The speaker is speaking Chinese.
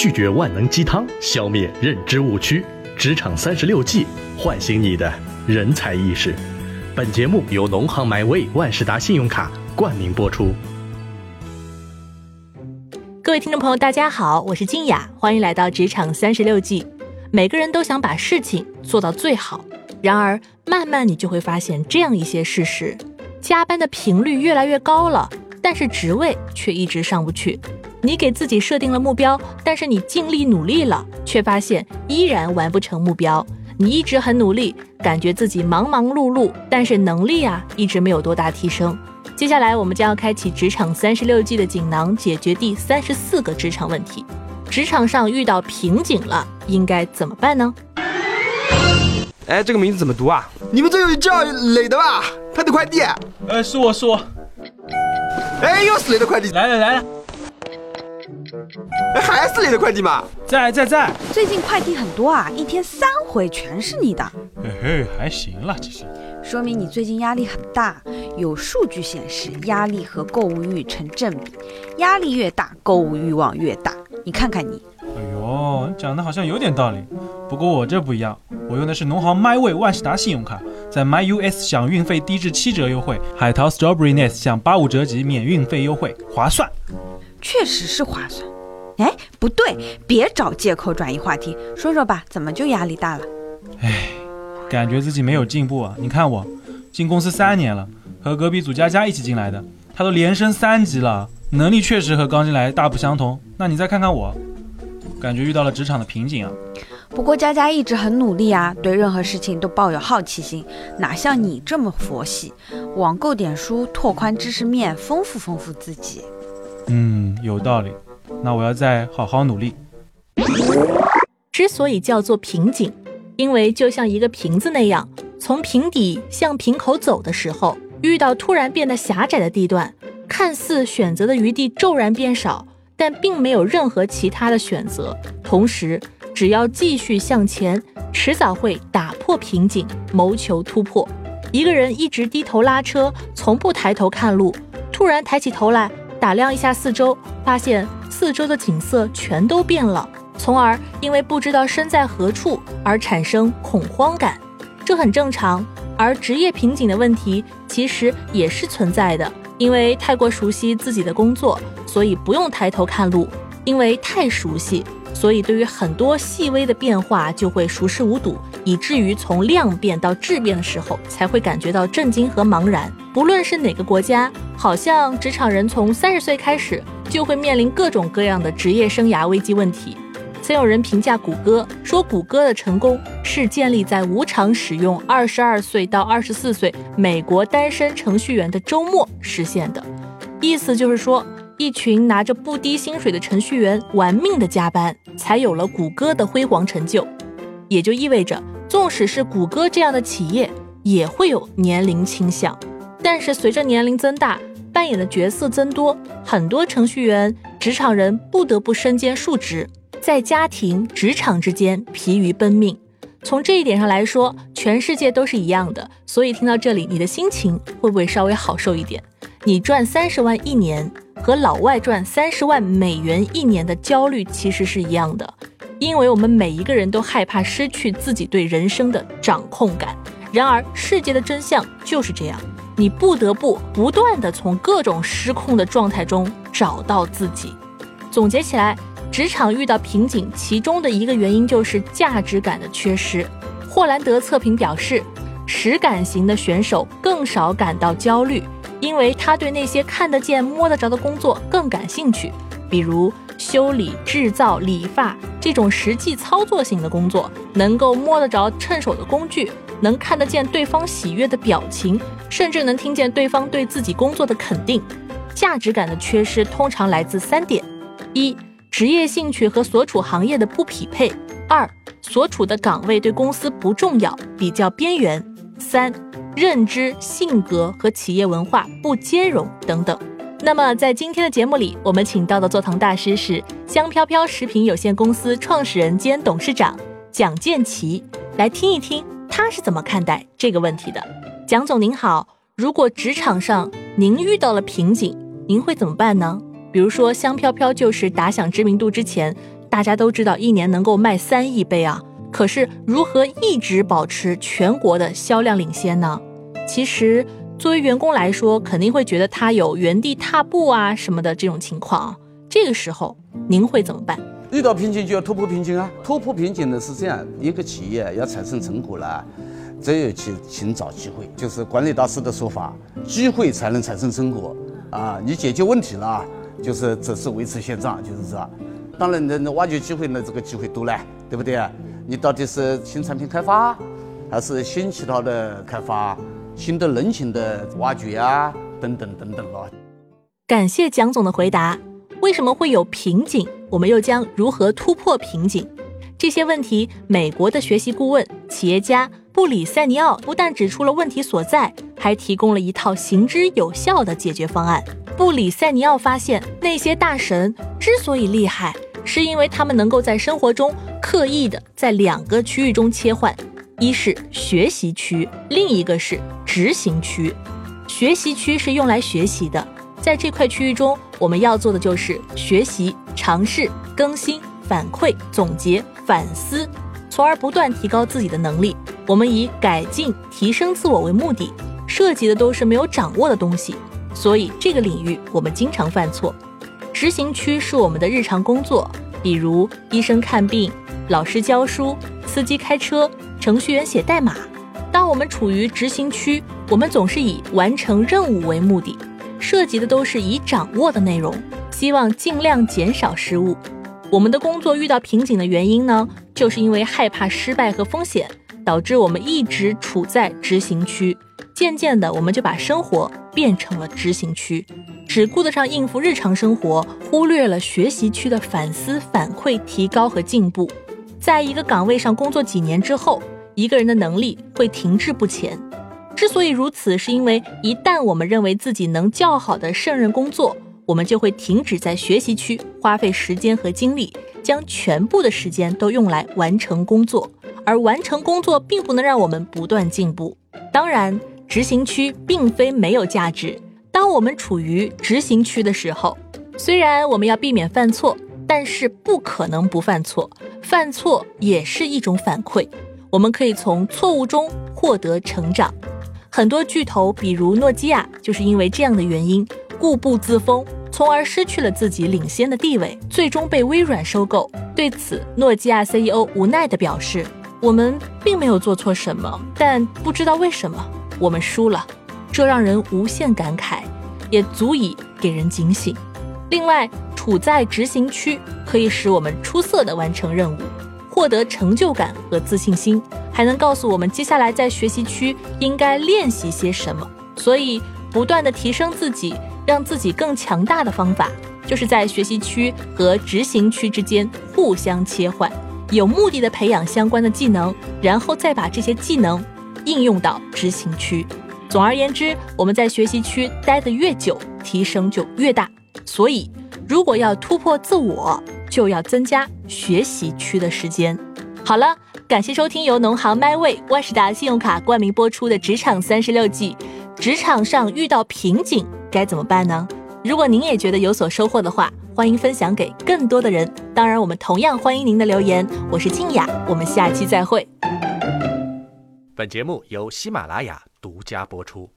拒绝万能鸡汤，消灭认知误区。职场三十六计，唤醒你的人才意识。本节目由农行 MyWay 万事达信用卡冠名播出。各位听众朋友，大家好，我是静雅，欢迎来到职场三十六计。每个人都想把事情做到最好，然而慢慢你就会发现这样一些事实：加班的频率越来越高了，但是职位却一直上不去。你给自己设定了目标，但是你尽力努力了，却发现依然完不成目标。你一直很努力，感觉自己忙忙碌碌，但是能力啊一直没有多大提升。接下来我们将要开启职场三十六计的锦囊，解决第三十四个职场问题。职场上遇到瓶颈了，应该怎么办呢？哎，这个名字怎么读啊？你们这有叫磊的吧？他的快递。呃，是我是我。哎，又是磊的快递，来了来了。哎，还是你的快递吗？在在在。最近快递很多啊，一天三回全是你的。嘿嘿，还行了，其实。说明你最近压力很大。有数据显示，压力和购物欲成正比，压力越大，购物欲望越大。你看看你。哎呦，讲的好像有点道理。不过我这不一样，我用的是农行 MyWay 万事达信用卡，在 MyUS 享运费低至七折优惠，海淘 Strawberry Nest 享八五折及免运费优惠，划算。确实是划算。哎，不对，别找借口转移话题，说说吧，怎么就压力大了？哎，感觉自己没有进步啊！你看我进公司三年了，和隔壁组佳佳一起进来的，她都连升三级了，能力确实和刚进来大不相同。那你再看看我，感觉遇到了职场的瓶颈啊。不过佳佳一直很努力啊，对任何事情都抱有好奇心，哪像你这么佛系，网购点书，拓宽知识面，丰富丰富自己。嗯，有道理。那我要再好好努力。之所以叫做瓶颈，因为就像一个瓶子那样，从瓶底向瓶口走的时候，遇到突然变得狭窄的地段，看似选择的余地骤然变少，但并没有任何其他的选择。同时，只要继续向前，迟早会打破瓶颈，谋求突破。一个人一直低头拉车，从不抬头看路，突然抬起头来。打量一下四周，发现四周的景色全都变了，从而因为不知道身在何处而产生恐慌感，这很正常。而职业瓶颈的问题其实也是存在的，因为太过熟悉自己的工作，所以不用抬头看路；因为太熟悉，所以对于很多细微的变化就会熟视无睹。以至于从量变到质变的时候，才会感觉到震惊和茫然。不论是哪个国家，好像职场人从三十岁开始就会面临各种各样的职业生涯危机问题。曾有人评价谷歌说，谷歌的成功是建立在无偿使用二十二岁到二十四岁美国单身程序员的周末实现的。意思就是说，一群拿着不低薪水的程序员玩命的加班，才有了谷歌的辉煌成就。也就意味着，纵使是谷歌这样的企业，也会有年龄倾向。但是随着年龄增大，扮演的角色增多，很多程序员、职场人不得不身兼数职，在家庭、职场之间疲于奔命。从这一点上来说，全世界都是一样的。所以听到这里，你的心情会不会稍微好受一点？你赚三十万一年，和老外赚三十万美元一年的焦虑其实是一样的。因为我们每一个人都害怕失去自己对人生的掌控感，然而世界的真相就是这样，你不得不不断的从各种失控的状态中找到自己。总结起来，职场遇到瓶颈，其中的一个原因就是价值感的缺失。霍兰德测评表示，实感型的选手更少感到焦虑，因为他对那些看得见、摸得着的工作更感兴趣，比如。修理、制造、理发这种实际操作型的工作，能够摸得着、趁手的工具，能看得见对方喜悦的表情，甚至能听见对方对自己工作的肯定。价值感的缺失通常来自三点：一、职业兴趣和所处行业的不匹配；二、所处的岗位对公司不重要，比较边缘；三、认知、性格和企业文化不兼容等等。那么，在今天的节目里，我们请到的座堂大师是香飘飘食品有限公司创始人兼董事长蒋建奇，来听一听他是怎么看待这个问题的。蒋总您好，如果职场上您遇到了瓶颈，您会怎么办呢？比如说，香飘飘就是打响知名度之前，大家都知道一年能够卖三亿杯啊，可是如何一直保持全国的销量领先呢？其实作为员工来说，肯定会觉得他有原地踏步啊什么的这种情况啊。这个时候您会怎么办？遇到瓶颈就要突破瓶颈啊！突破瓶颈呢是这样，一个企业要产生成果了，只有去寻找机会，就是管理大师的说法，机会才能产生成果啊！你解决问题了，就是只是维持现状，就是这。当然，能挖掘机会呢，这个机会多嘞，对不对啊？你到底是新产品开发，还是新渠道的开发，新的人群的挖掘啊，等等等等了。感谢蒋总的回答。为什么会有瓶颈？我们又将如何突破瓶颈？这些问题，美国的学习顾问、企业家布里塞尼奥不但指出了问题所在，还提供了一套行之有效的解决方案。布里塞尼奥发现，那些大神之所以厉害，是因为他们能够在生活中刻意的在两个区域中切换：一是学习区，另一个是执行区。学习区是用来学习的。在这块区域中，我们要做的就是学习、尝试、更新、反馈、总结、反思，从而不断提高自己的能力。我们以改进、提升自我为目的，涉及的都是没有掌握的东西，所以这个领域我们经常犯错。执行区是我们的日常工作，比如医生看病、老师教书、司机开车、程序员写代码。当我们处于执行区，我们总是以完成任务为目的。涉及的都是已掌握的内容，希望尽量减少失误。我们的工作遇到瓶颈的原因呢，就是因为害怕失败和风险，导致我们一直处在执行区。渐渐的，我们就把生活变成了执行区，只顾得上应付日常生活，忽略了学习区的反思、反馈、提高和进步。在一个岗位上工作几年之后，一个人的能力会停滞不前。之所以如此，是因为一旦我们认为自己能较好的胜任工作，我们就会停止在学习区花费时间和精力，将全部的时间都用来完成工作。而完成工作并不能让我们不断进步。当然，执行区并非没有价值。当我们处于执行区的时候，虽然我们要避免犯错，但是不可能不犯错。犯错也是一种反馈，我们可以从错误中获得成长。很多巨头，比如诺基亚，就是因为这样的原因，固步自封，从而失去了自己领先的地位，最终被微软收购。对此，诺基亚 CEO 无奈地表示：“我们并没有做错什么，但不知道为什么我们输了。”这让人无限感慨，也足以给人警醒。另外，处在执行区可以使我们出色地完成任务。获得成就感和自信心，还能告诉我们接下来在学习区应该练习些什么。所以，不断的提升自己，让自己更强大的方法，就是在学习区和执行区之间互相切换，有目的的培养相关的技能，然后再把这些技能应用到执行区。总而言之，我们在学习区待得越久，提升就越大。所以，如果要突破自我，就要增加学习区的时间。好了，感谢收听由农行 MyWay 万事达信用卡冠名播出的《职场三十六计》。职场上遇到瓶颈该怎么办呢？如果您也觉得有所收获的话，欢迎分享给更多的人。当然，我们同样欢迎您的留言。我是静雅，我们下期再会。本节目由喜马拉雅独家播出。